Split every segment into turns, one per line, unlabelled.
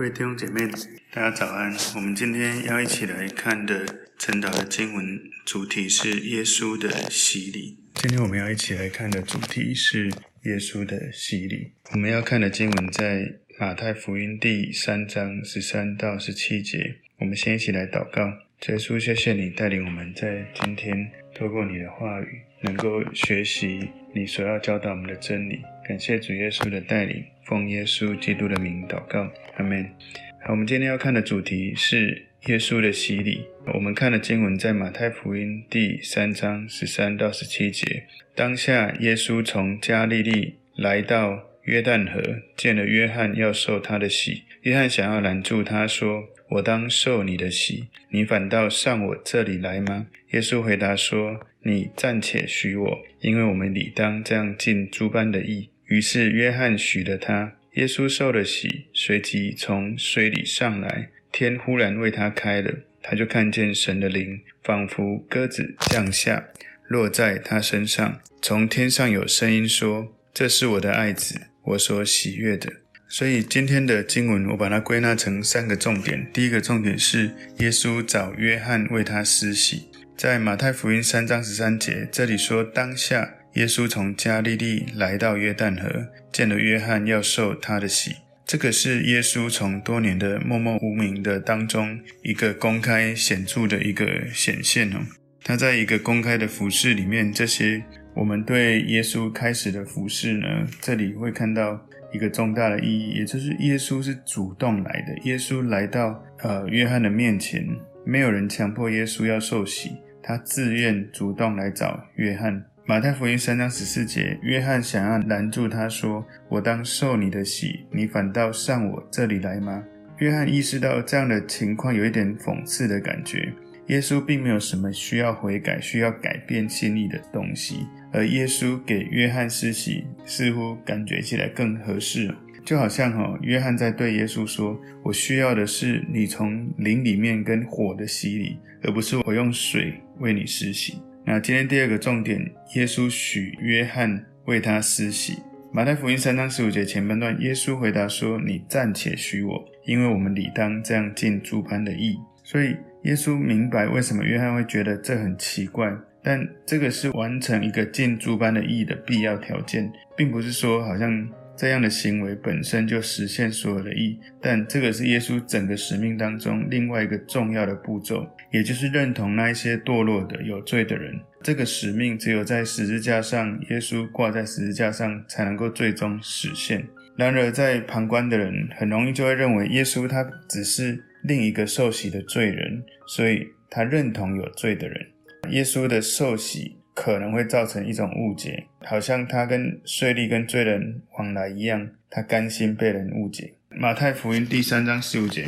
各位弟兄姐妹，大家早安。我们今天要一起来看的晨祷的经文主题是耶稣的洗礼。今天我们要一起来看的主题是耶稣的洗礼。我们要看的经文在马太福音第三章十三到十七节。我们先一起来祷告，耶稣，谢谢你带领我们在今天透过你的话语，能够学习你所要教导我们的真理。感谢主耶稣的带领。奉耶稣基督的名祷告，阿门。好，我们今天要看的主题是耶稣的洗礼。我们看的经文在马太福音第三章十三到十七节。当下，耶稣从加利利来到约旦河，见了约翰要受他的洗。约翰想要拦住他说：“我当受你的洗，你反倒上我这里来吗？”耶稣回答说：“你暂且许我，因为我们理当这样尽诸般的义。”于是约翰许了他，耶稣受了洗，随即从水里上来，天忽然为他开了，他就看见神的灵仿佛鸽子降下，落在他身上。从天上有声音说：“这是我的爱子，我所喜悦的。”所以今天的经文，我把它归纳成三个重点。第一个重点是耶稣找约翰为他施洗，在马太福音三章十三节，这里说当下。耶稣从加利利来到约旦河，见了约翰要受他的洗。这个是耶稣从多年的默默无名的当中，一个公开显著的一个显现哦。他在一个公开的服事里面，这些我们对耶稣开始的服侍呢，这里会看到一个重大的意义，也就是耶稣是主动来的。耶稣来到呃约翰的面前，没有人强迫耶稣要受洗，他自愿主动来找约翰。马太福音三章十四节，约翰想要拦住他说：“我当受你的洗，你反倒上我这里来吗？”约翰意识到这样的情况有一点讽刺的感觉。耶稣并没有什么需要悔改、需要改变心意的东西，而耶稣给约翰施洗，似乎感觉起来更合适。就好像哈，约翰在对耶稣说：“我需要的是你从灵里面跟火的洗礼，而不是我用水为你施洗。”那今天第二个重点，耶稣许约翰为他施洗。马太福音三章十五节前半段，耶稣回答说：“你暂且许我，因为我们理当这样尽诸般的义。”所以耶稣明白为什么约翰会觉得这很奇怪，但这个是完成一个建筑般的意义的必要条件，并不是说好像。这样的行为本身就实现所有的义，但这个是耶稣整个使命当中另外一个重要的步骤，也就是认同那一些堕落的有罪的人。这个使命只有在十字架上，耶稣挂在十字架上才能够最终实现。然而，在旁观的人很容易就会认为耶稣他只是另一个受洗的罪人，所以他认同有罪的人。耶稣的受洗。可能会造成一种误解，好像他跟税吏跟罪人往来一样，他甘心被人误解。马太福音第三章十五节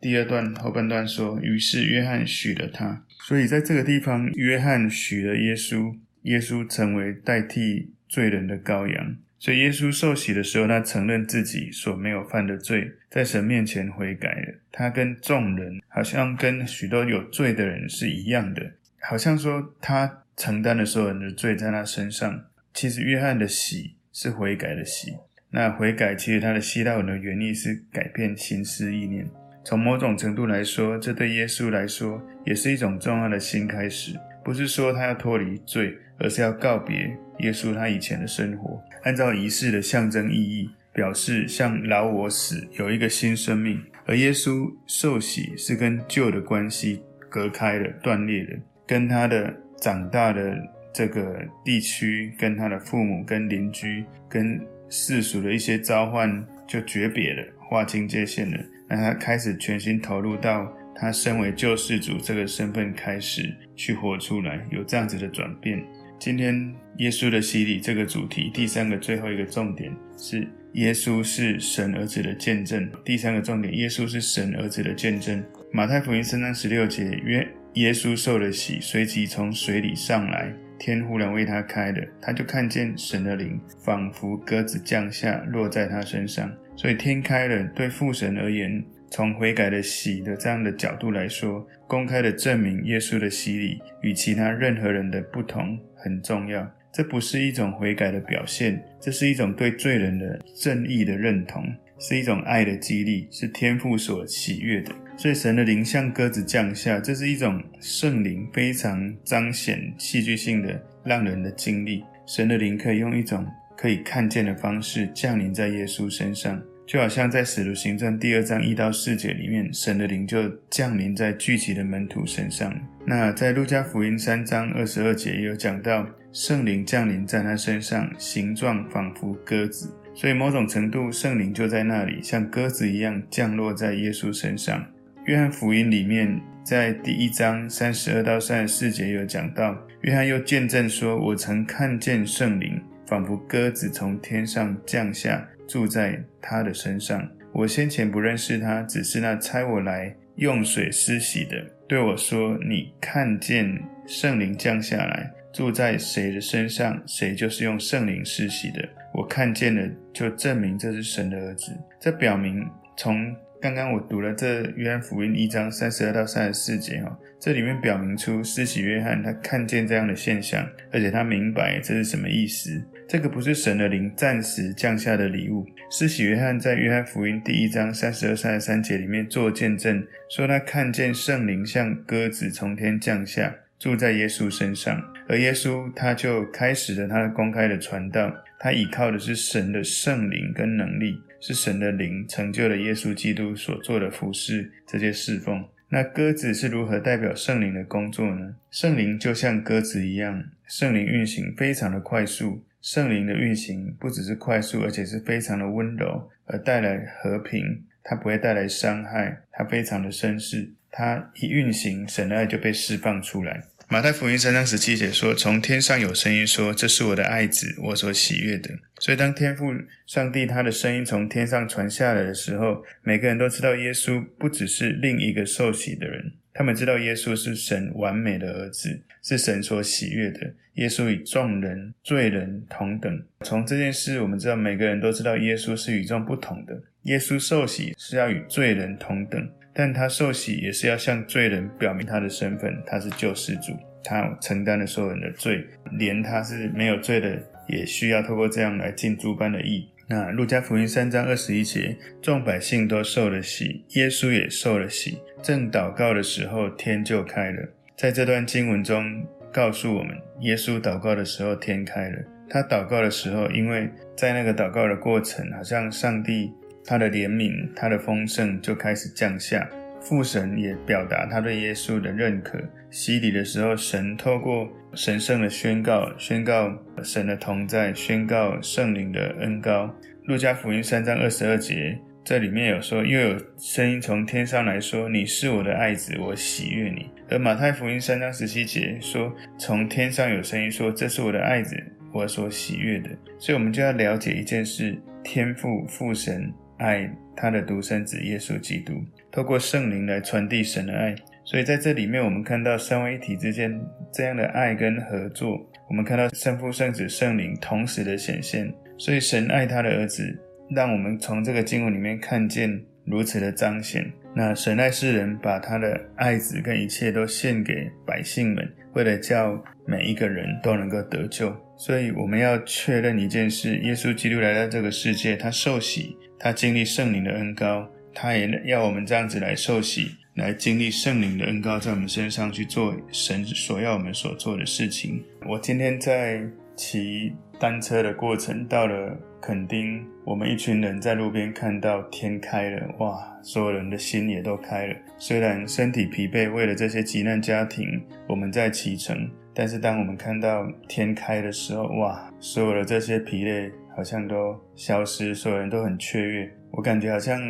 第二段后半段说：“于是约翰许了他。”所以在这个地方，约翰许了耶稣，耶稣成为代替罪人的羔羊。所以耶稣受洗的时候，他承认自己所没有犯的罪，在神面前悔改了。他跟众人，好像跟许多有罪的人是一样的，好像说他。承担了所有人的罪在他身上。其实约翰的洗是悔改的洗。那悔改其实它的希腊文的原意是改变心思意念。从某种程度来说，这对耶稣来说也是一种重要的新开始。不是说他要脱离罪，而是要告别耶稣他以前的生活。按照仪式的象征意义，表示像老我死，有一个新生命。而耶稣受洗是跟旧的关系隔开了、断裂了，跟他的。长大的这个地区，跟他的父母、跟邻居、跟世俗的一些召唤就诀别了，划清界限了。让他开始全心投入到他身为救世主这个身份，开始去活出来，有这样子的转变。今天耶稣的洗礼这个主题，第三个最后一个重点是耶稣是神儿子的见证。第三个重点，耶稣是神儿子的见证。马太福音三章十六节约。耶稣受了洗，随即从水里上来，天忽然为他开了，他就看见神的灵仿佛鸽子降下，落在他身上。所以天开了，对父神而言，从悔改的洗的这样的角度来说，公开的证明耶稣的洗礼与其他任何人的不同很重要。这不是一种悔改的表现，这是一种对罪人的正义的认同。是一种爱的激励，是天父所喜悦的。所以神的灵像鸽子降下，这是一种圣灵非常彰显戏剧性的让人的经历。神的灵可以用一种可以看见的方式降临在耶稣身上，就好像在使徒行传第二章一到四节里面，神的灵就降临在聚集的门徒身上。那在路加福音三章二十二节也有讲到，圣灵降临在他身上，形状仿佛鸽子。所以某种程度，圣灵就在那里，像鸽子一样降落在耶稣身上。约翰福音里面，在第一章三十二到三十四节有讲到，约翰又见证说：“我曾看见圣灵，仿佛鸽子从天上降下，住在他的身上。我先前不认识他，只是那差我来用水施洗的，对我说：你看见圣灵降下来，住在谁的身上，谁就是用圣灵施洗的。”我看见了，就证明这是神的儿子。这表明，从刚刚我读了这约翰福音一章三十二到三十四节哈，这里面表明出施洗约翰他看见这样的现象，而且他明白这是什么意思。这个不是神的灵暂时降下的礼物。施洗约翰在约翰福音第一章三十二、三十三节里面做见证，说他看见圣灵像鸽子从天降下，住在耶稣身上，而耶稣他就开始了他公开的传道。他依靠的是神的圣灵跟能力，是神的灵成就了耶稣基督所做的服事这些侍奉。那鸽子是如何代表圣灵的工作呢？圣灵就像鸽子一样，圣灵运行非常的快速。圣灵的运行不只是快速，而且是非常的温柔，而带来和平。它不会带来伤害，它非常的绅士。它一运行，神的爱就被释放出来。马太福音三章十七节说：“从天上有声音说，这是我的爱子，我所喜悦的。”所以，当天父上帝他的声音从天上传下来的时候，每个人都知道耶稣不只是另一个受洗的人，他们知道耶稣是神完美的儿子，是神所喜悦的。耶稣与众人罪人同等。从这件事，我们知道每个人都知道耶稣是与众不同的。耶稣受洗是要与罪人同等。但他受洗也是要向罪人表明他的身份，他是救世主，他承担了所有人的罪，连他是没有罪的，也需要透过这样来尽诸般的义。那路加福音三章二十一节，众百姓都受了洗，耶稣也受了洗。正祷告的时候，天就开了。在这段经文中告诉我们，耶稣祷告的时候，天开了。他祷告的时候，因为在那个祷告的过程，好像上帝。他的怜悯，他的丰盛就开始降下。父神也表达他对耶稣的认可。洗礼的时候，神透过神圣的宣告，宣告神的同在，宣告圣灵的恩膏。路加福音三章二十二节，这里面有说，又有声音从天上来说：“你是我的爱子，我喜悦你。”而马太福音三章十七节说，从天上有声音说：“这是我的爱子，我所喜悦的。”所以，我们就要了解一件事：天父父神。爱他的独生子耶稣基督，透过圣灵来传递神的爱。所以在这里面，我们看到三位一体之间这样的爱跟合作。我们看到圣父、圣子、圣灵同时的显现。所以神爱他的儿子，让我们从这个经文里面看见如此的彰显。那神爱世人，把他的爱子跟一切都献给百姓们，为了叫每一个人都能够得救。所以我们要确认一件事：耶稣基督来到这个世界，他受洗。他经历圣灵的恩膏，他也要我们这样子来受洗，来经历圣灵的恩膏，在我们身上去做神所要我们所做的事情。我今天在骑单车的过程，到了垦丁，我们一群人在路边看到天开了，哇！所有人的心也都开了。虽然身体疲惫，为了这些急难家庭，我们在启程，但是当我们看到天开的时候，哇！所有的这些疲累。好像都消失，所有人都很雀跃。我感觉好像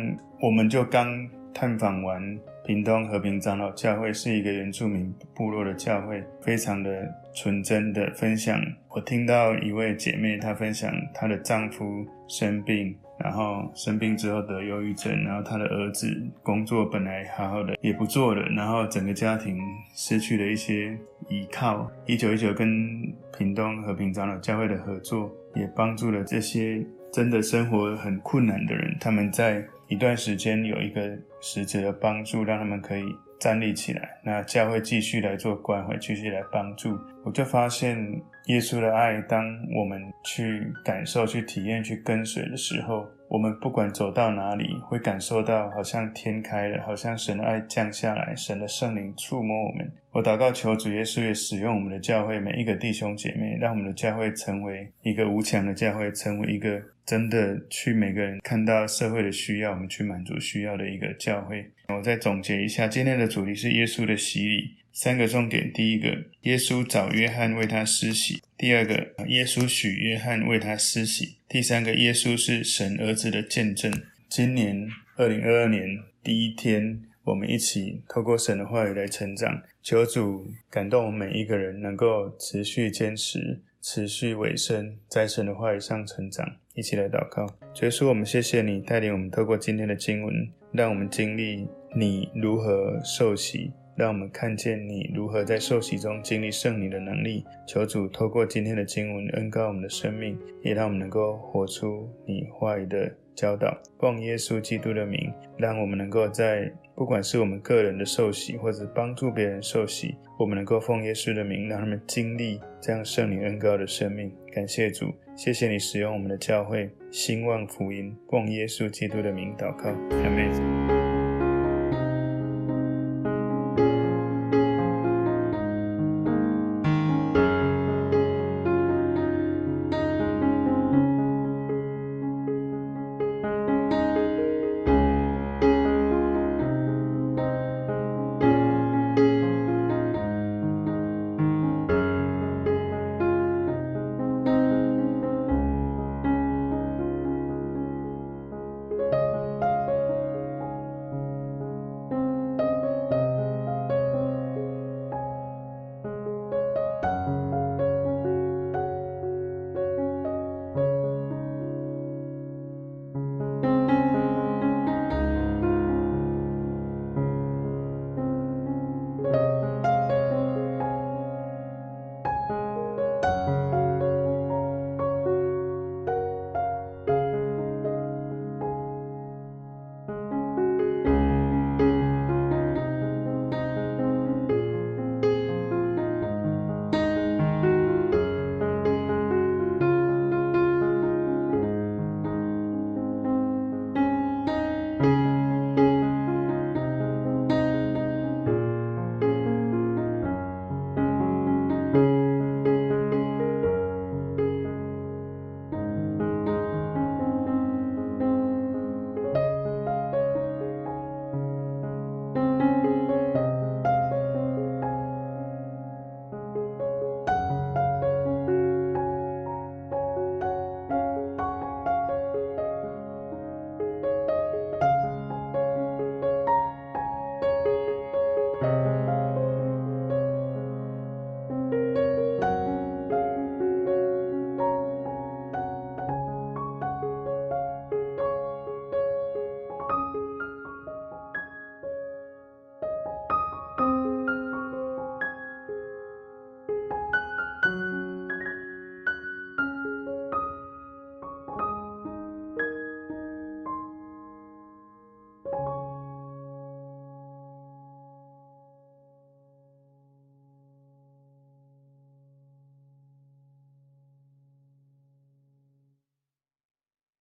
我们就刚探访完屏东和平长老教会，是一个原住民部落的教会，非常的纯真的分享。我听到一位姐妹，她分享她的丈夫生病，然后生病之后得忧郁症，然后他的儿子工作本来好好的也不做了，然后整个家庭失去了一些依靠。一九一九跟屏东和平长老教会的合作。也帮助了这些真的生活很困难的人，他们在一段时间有一个实质的帮助，让他们可以站立起来。那教会继续来做关怀，继续来帮助。我就发现耶稣的爱，当我们去感受、去体验、去跟随的时候，我们不管走到哪里，会感受到好像天开了，好像神的爱降下来，神的圣灵触摸我们。我祷告求主耶稣也使用我们的教会每一个弟兄姐妹，让我们的教会成为一个无墙的教会，成为一个真的去每个人看到社会的需要，我们去满足需要的一个教会。我再总结一下，今天的主题是耶稣的洗礼。三个重点：第一个，耶稣找约翰为他施洗；第二个，耶稣许约翰为他施洗；第三个，耶稣是神儿子的见证。今年二零二二年第一天，我们一起透过神的话语来成长。求主感动我们每一个人，能够持续坚持、持续委身，在神的话语上成长。一起来祷告，主耶稣，我们谢谢你带领我们透过今天的经文，让我们经历你如何受洗。让我们看见你如何在受洗中经历圣灵的能力。求主透过今天的经文恩膏我们的生命，也让我们能够活出你话语的教导。奉耶稣基督的名，让我们能够在不管是我们个人的受洗，或者帮助别人受洗，我们能够奉耶稣的名，让他们经历这样圣灵恩膏的生命。感谢主，谢谢你使用我们的教会兴旺福音。奉耶稣基督的名祷告，阿门。